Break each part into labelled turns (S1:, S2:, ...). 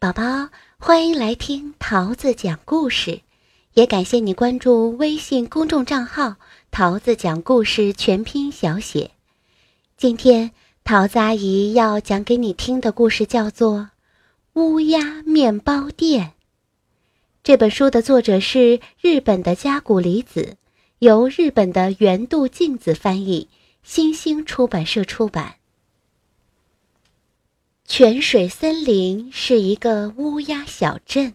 S1: 宝宝，欢迎来听桃子讲故事，也感谢你关注微信公众账号“桃子讲故事全拼小写”。今天桃子阿姨要讲给你听的故事叫做《乌鸦面包店》。这本书的作者是日本的加古里子，由日本的原渡静子翻译，新兴出版社出版。泉水森林是一个乌鸦小镇。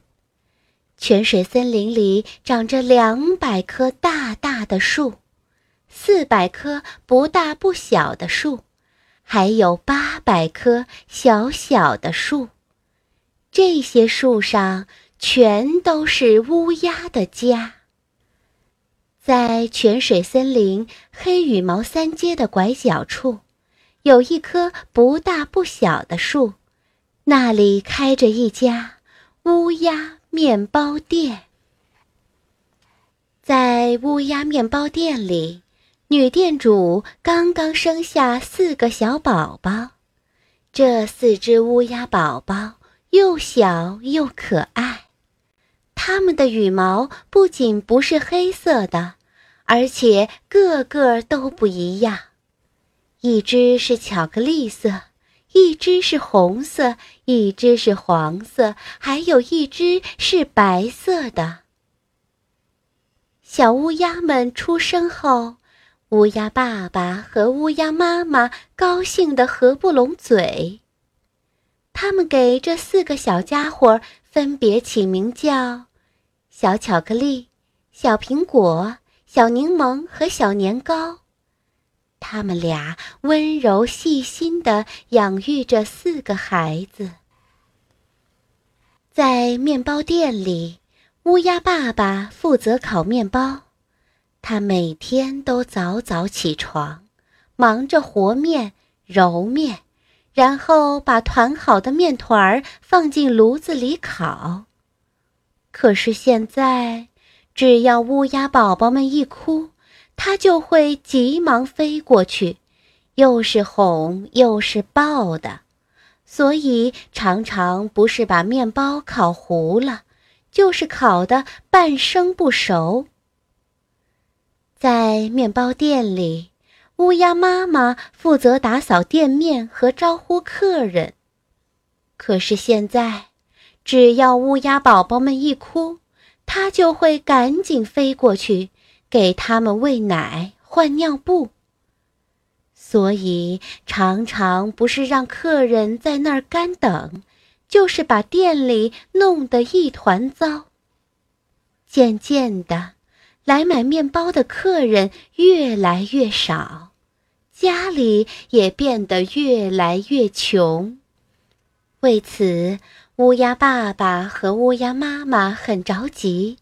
S1: 泉水森林里长着两百棵大大的树，四百棵不大不小的树，还有八百棵小小的树。这些树上全都是乌鸦的家。在泉水森林黑羽毛三街的拐角处。有一棵不大不小的树，那里开着一家乌鸦面包店。在乌鸦面包店里，女店主刚刚生下四个小宝宝。这四只乌鸦宝宝又小又可爱，它们的羽毛不仅不是黑色的，而且个个都不一样。一只是巧克力色，一只是红色，一只是黄色，还有一只是白色的。小乌鸦们出生后，乌鸦爸爸和乌鸦妈妈高兴得合不拢嘴。他们给这四个小家伙分别起名叫小巧克力、小苹果、小柠檬和小年糕。他们俩温柔细心地养育着四个孩子。在面包店里，乌鸦爸爸负责烤面包。他每天都早早起床，忙着和面、揉面，然后把团好的面团儿放进炉子里烤。可是现在，只要乌鸦宝宝们一哭，他就会急忙飞过去，又是哄又是抱的，所以常常不是把面包烤糊了，就是烤的半生不熟。在面包店里，乌鸦妈妈负责打扫店面和招呼客人。可是现在，只要乌鸦宝宝们一哭，它就会赶紧飞过去。给他们喂奶、换尿布，所以常常不是让客人在那儿干等，就是把店里弄得一团糟。渐渐的，来买面包的客人越来越少，家里也变得越来越穷。为此，乌鸦爸爸和乌鸦妈妈很着急。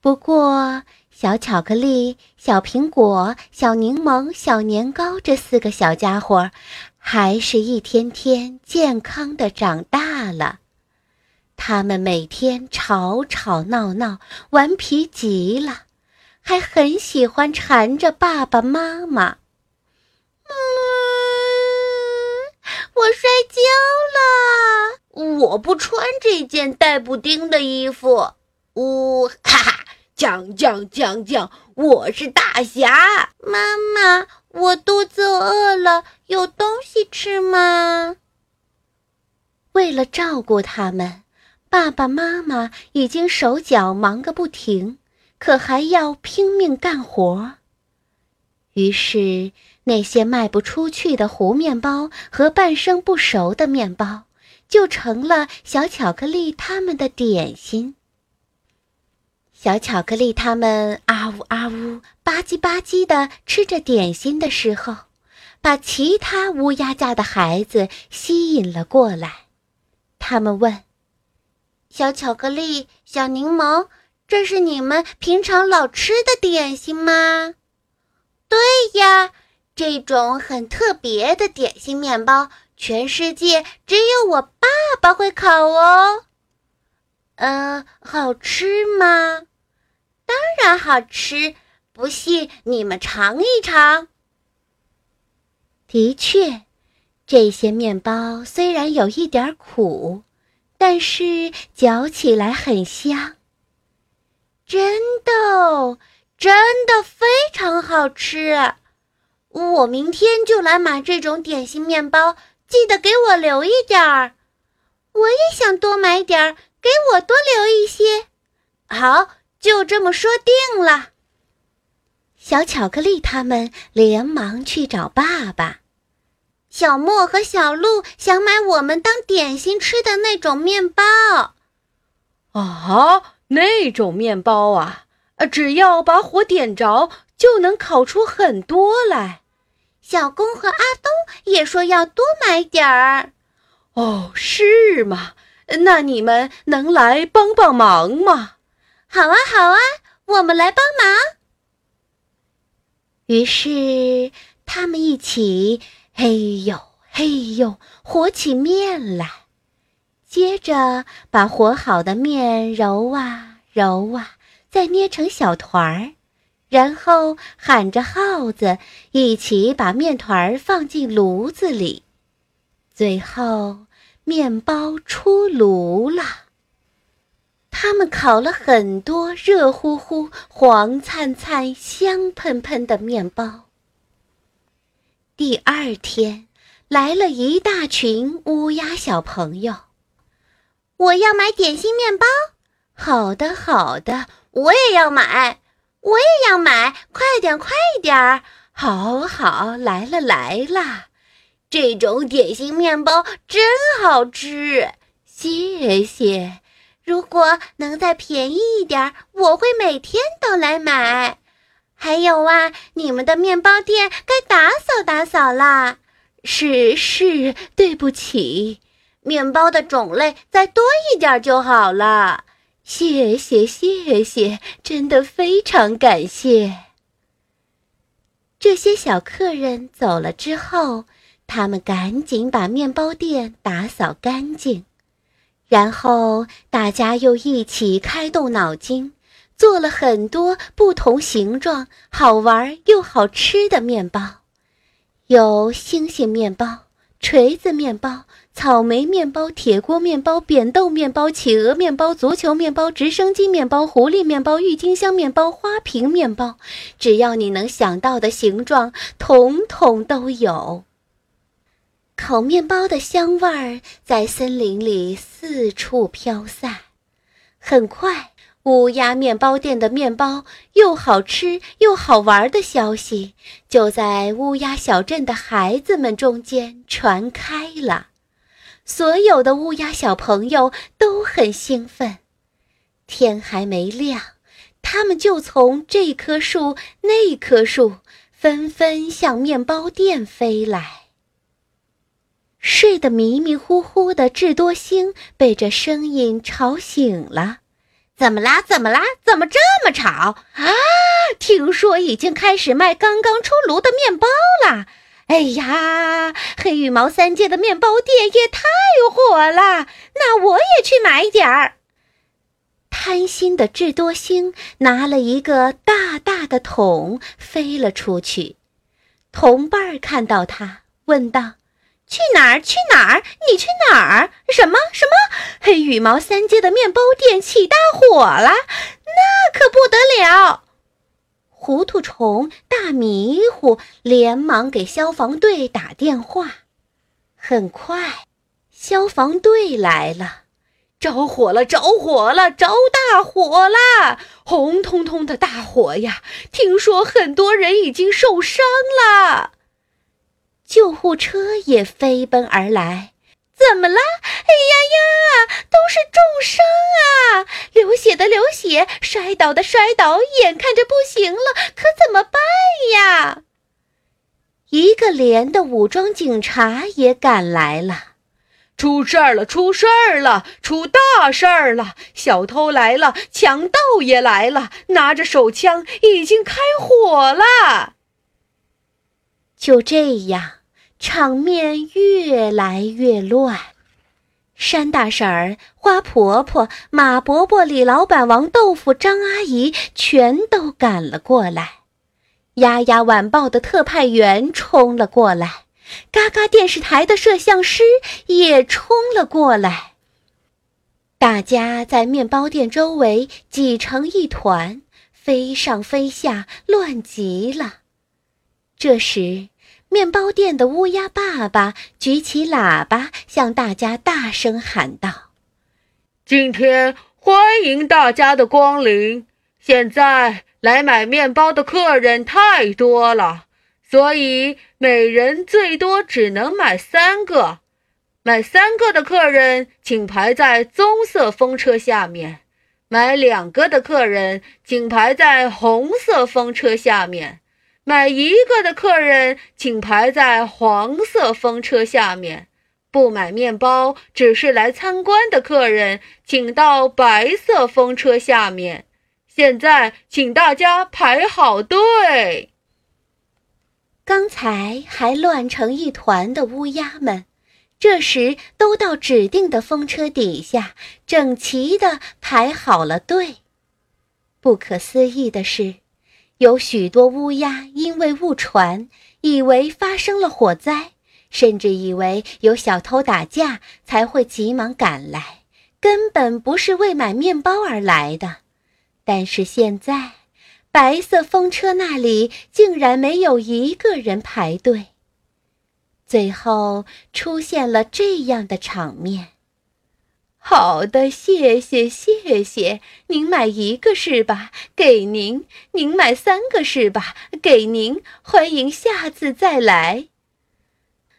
S1: 不过，小巧克力、小苹果、小柠檬、小年糕这四个小家伙，还是一天天健康的长大了。他们每天吵吵闹闹，顽皮极了，还很喜欢缠着爸爸妈妈。嗯，
S2: 我摔跤了，我不穿这件带补丁的衣服。呜，哈哈。讲讲讲讲，我是大侠。
S3: 妈妈，我肚子饿了，有东西吃吗？
S1: 为了照顾他们，爸爸妈妈已经手脚忙个不停，可还要拼命干活。于是，那些卖不出去的糊面包和半生不熟的面包，就成了小巧克力他们的点心。小巧克力他们啊呜啊呜吧唧吧唧的吃着点心的时候，把其他乌鸦家的孩子吸引了过来。他们问：“
S3: 小巧克力、小柠檬，这是你们平常老吃的点心吗？”“对呀，这种很特别的点心面包，全世界只有我爸爸会烤哦。”“嗯，好吃吗？”当然好吃，不信你们尝一尝。
S1: 的确，这些面包虽然有一点苦，但是嚼起来很香。
S3: 真的，真的非常好吃。我明天就来买这种点心面包，记得给我留一点儿。我也想多买点儿，给我多留一些。好，就这么说定了。
S1: 小巧克力他们连忙去找爸爸。
S3: 小莫和小鹿想买我们当点心吃的那种面包。
S2: 啊，那种面包啊，只要把火点着，就能烤出很多来。
S3: 小公和阿东也说要多买点儿。
S2: 哦，是吗？那你们能来帮帮忙吗？
S3: 好啊，好啊，我们来帮忙。
S1: 于是他们一起嘿呦嘿呦和起面来，接着把和好的面揉啊揉啊，再捏成小团儿。然后喊着号子，一起把面团儿放进炉子里。最后，面包出炉了。他们烤了很多热乎乎、黄灿灿、香喷喷的面包。第二天，来了一大群乌鸦小朋友。
S3: 我要买点心面包。
S1: 好的，好的，
S3: 我也要买。我也要买，快点，快点儿！
S1: 好好，来了来了，
S3: 这种点心面包真好吃，
S1: 谢谢。
S3: 如果能再便宜一点，我会每天都来买。还有啊，你们的面包店该打扫打扫啦。
S1: 是是，对不起，
S3: 面包的种类再多一点就好了。
S1: 谢谢谢谢，真的非常感谢。这些小客人走了之后，他们赶紧把面包店打扫干净，然后大家又一起开动脑筋，做了很多不同形状、好玩又好吃的面包，有星星面包、锤子面包。草莓面包、铁锅面包、扁豆面包、企鹅面包、足球面包、直升机面包、狐狸面包、郁金香面包、花瓶面包，只要你能想到的形状，统统都有。烤面包的香味儿在森林里四处飘散，很快。乌鸦面包店的面包又好吃又好玩的消息，就在乌鸦小镇的孩子们中间传开了。所有的乌鸦小朋友都很兴奋。天还没亮，他们就从这棵树那棵树纷纷向面包店飞来。睡得迷迷糊糊的智多星被这声音吵醒了：“
S2: 怎么啦？怎么啦？怎么这么吵
S1: 啊？听说已经开始卖刚刚出炉的面包了。”哎呀，黑羽毛三界的面包店也太火了，那我也去买点儿。贪心的智多星拿了一个大大的桶飞了出去，同伴看到他，问道：“去哪儿？去哪儿？你去哪儿？什么什么？黑羽毛三街的面包店起大火了？那可不得了！”糊涂虫大迷糊，连忙给消防队打电话。很快，消防队来了，
S2: 着火了，着火了，着大火了！红彤彤的大火呀！听说很多人已经受伤了。
S1: 救护车也飞奔而来。
S3: 怎么了？哎呀呀，都是重伤啊！流血的流血，摔倒的摔倒，眼看着不行了，可怎么办呀？
S1: 一个连的武装警察也赶来了。
S2: 出事儿了！出事儿了！出大事儿了！小偷来了，强盗也来了，拿着手枪，已经开火了。
S1: 就这样。场面越来越乱，山大婶儿、花婆婆、马伯伯、李老板、王豆腐、张阿姨全都赶了过来，丫丫晚报的特派员冲了过来，嘎嘎电视台的摄像师也冲了过来。大家在面包店周围挤成一团，飞上飞下，乱极了。这时，面包店的乌鸦爸爸举起喇叭，向大家大声喊道：“
S4: 今天欢迎大家的光临！现在来买面包的客人太多了，所以每人最多只能买三个。买三个的客人请排在棕色风车下面，买两个的客人请排在红色风车下面。”买一个的客人，请排在黄色风车下面；不买面包，只是来参观的客人，请到白色风车下面。现在，请大家排好队。
S1: 刚才还乱成一团的乌鸦们，这时都到指定的风车底下，整齐地排好了队。不可思议的是。有许多乌鸦因为误传，以为发生了火灾，甚至以为有小偷打架，才会急忙赶来，根本不是为买面包而来的。但是现在，白色风车那里竟然没有一个人排队。最后出现了这样的场面。好的，谢谢谢谢。您买一个是吧？给您。您买三个是吧？给您。欢迎下次再来。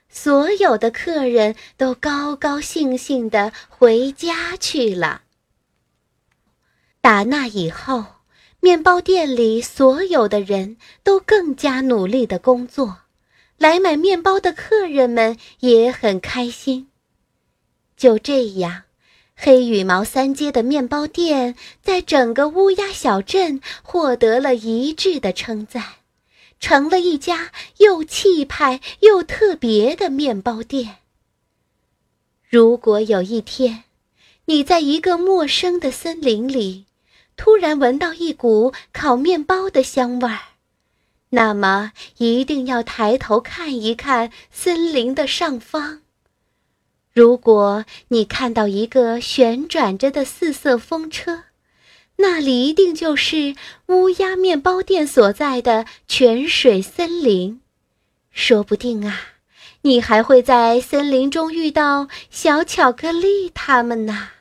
S1: 所有的客人都高高兴兴地回家去了。打那以后，面包店里所有的人都更加努力地工作，来买面包的客人们也很开心。就这样。黑羽毛三街的面包店在整个乌鸦小镇获得了一致的称赞，成了一家又气派又特别的面包店。如果有一天，你在一个陌生的森林里，突然闻到一股烤面包的香味儿，那么一定要抬头看一看森林的上方。如果你看到一个旋转着的四色风车，那里一定就是乌鸦面包店所在的泉水森林。说不定啊，你还会在森林中遇到小巧克力他们呢。